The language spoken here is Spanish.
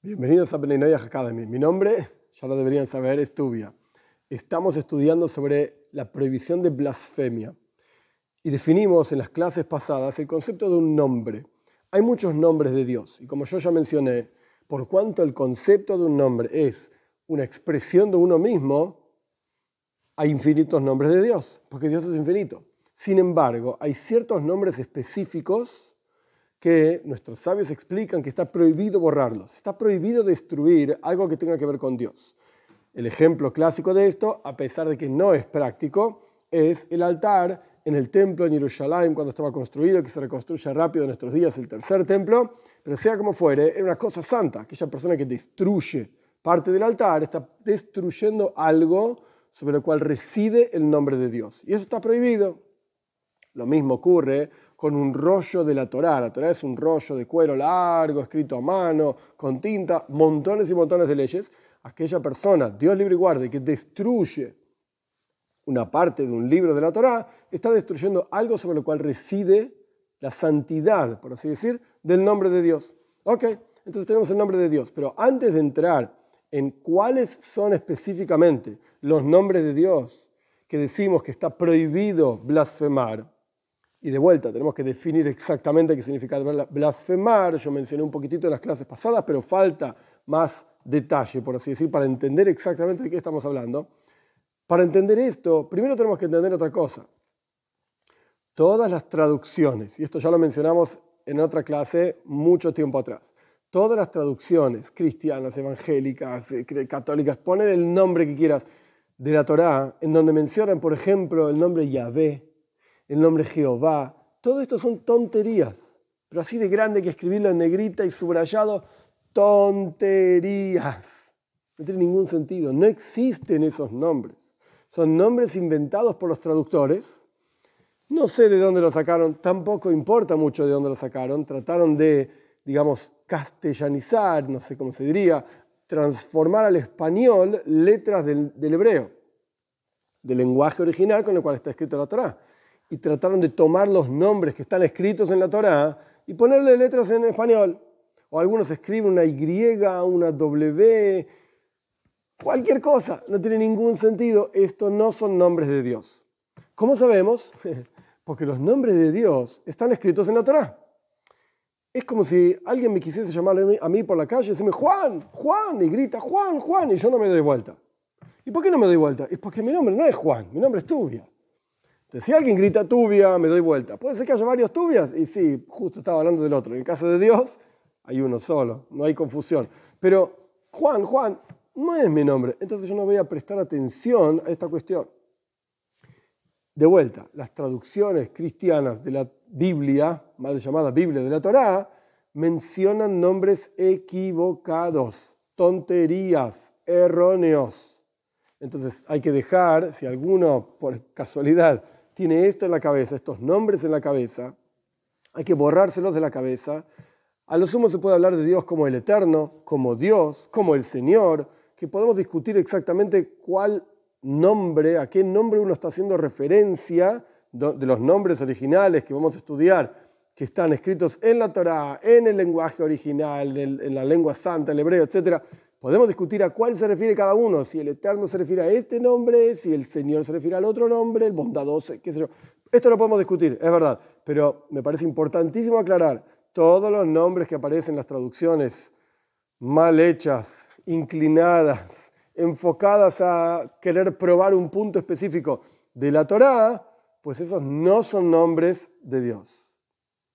Bienvenidos a Beninoyah Academy. Mi nombre, ya lo deberían saber, es Tubia. Estamos estudiando sobre la prohibición de blasfemia y definimos en las clases pasadas el concepto de un nombre. Hay muchos nombres de Dios y como yo ya mencioné, por cuanto el concepto de un nombre es una expresión de uno mismo, hay infinitos nombres de Dios, porque Dios es infinito. Sin embargo, hay ciertos nombres específicos que nuestros sabios explican que está prohibido borrarlos, está prohibido destruir algo que tenga que ver con Dios. El ejemplo clásico de esto, a pesar de que no es práctico, es el altar en el templo en Jerusalén cuando estaba construido, que se reconstruye rápido en nuestros días, el tercer templo, pero sea como fuere, era una cosa santa. Aquella persona que destruye parte del altar está destruyendo algo sobre lo cual reside el nombre de Dios. Y eso está prohibido. Lo mismo ocurre con un rollo de la Torá. La Torá es un rollo de cuero largo, escrito a mano, con tinta, montones y montones de leyes. Aquella persona, Dios libre y guarde, que destruye una parte de un libro de la Torá, está destruyendo algo sobre lo cual reside la santidad, por así decir, del nombre de Dios. Ok, entonces tenemos el nombre de Dios, pero antes de entrar en cuáles son específicamente los nombres de Dios que decimos que está prohibido blasfemar, y de vuelta, tenemos que definir exactamente qué significa blasfemar. Yo mencioné un poquitito en las clases pasadas, pero falta más detalle, por así decir, para entender exactamente de qué estamos hablando. Para entender esto, primero tenemos que entender otra cosa. Todas las traducciones, y esto ya lo mencionamos en otra clase mucho tiempo atrás, todas las traducciones cristianas, evangélicas, eh, católicas, ponen el nombre que quieras de la Torá, en donde mencionan, por ejemplo, el nombre Yahvé, el nombre Jehová. Todo esto son tonterías, pero así de grande que escribirlo en negrita y subrayado, tonterías. No tiene ningún sentido, no existen esos nombres. Son nombres inventados por los traductores. No sé de dónde lo sacaron, tampoco importa mucho de dónde lo sacaron. Trataron de, digamos, castellanizar, no sé cómo se diría, transformar al español letras del, del hebreo, del lenguaje original con el cual está escrito la Torah y trataron de tomar los nombres que están escritos en la Torá y ponerle letras en español. O algunos escriben una Y, una W, cualquier cosa, no tiene ningún sentido. Esto no son nombres de Dios. ¿Cómo sabemos? Porque los nombres de Dios están escritos en la Torá. Es como si alguien me quisiese llamar a mí por la calle y decirme Juan, Juan, y grita Juan, Juan, y yo no me doy vuelta. ¿Y por qué no me doy vuelta? Es porque mi nombre no es Juan, mi nombre es Tubia. Entonces, si alguien grita tubia, me doy vuelta. Puede ser que haya varios tubias, y sí, justo estaba hablando del otro. En el caso de Dios, hay uno solo, no hay confusión. Pero Juan, Juan, no es mi nombre. Entonces yo no voy a prestar atención a esta cuestión. De vuelta, las traducciones cristianas de la Biblia, mal llamada Biblia de la Torá, mencionan nombres equivocados, tonterías, erróneos. Entonces hay que dejar, si alguno por casualidad tiene esto en la cabeza, estos nombres en la cabeza, hay que borrárselos de la cabeza. A lo sumo se puede hablar de Dios como el Eterno, como Dios, como el Señor, que podemos discutir exactamente cuál nombre, a qué nombre uno está haciendo referencia de los nombres originales que vamos a estudiar, que están escritos en la Torá, en el lenguaje original, en la lengua santa, el hebreo, etc. Podemos discutir a cuál se refiere cada uno, si el Eterno se refiere a este nombre, si el Señor se refiere al otro nombre, el bondadoso, qué sé yo. Esto lo podemos discutir, es verdad, pero me parece importantísimo aclarar, todos los nombres que aparecen en las traducciones mal hechas, inclinadas, enfocadas a querer probar un punto específico de la Torá, pues esos no son nombres de Dios.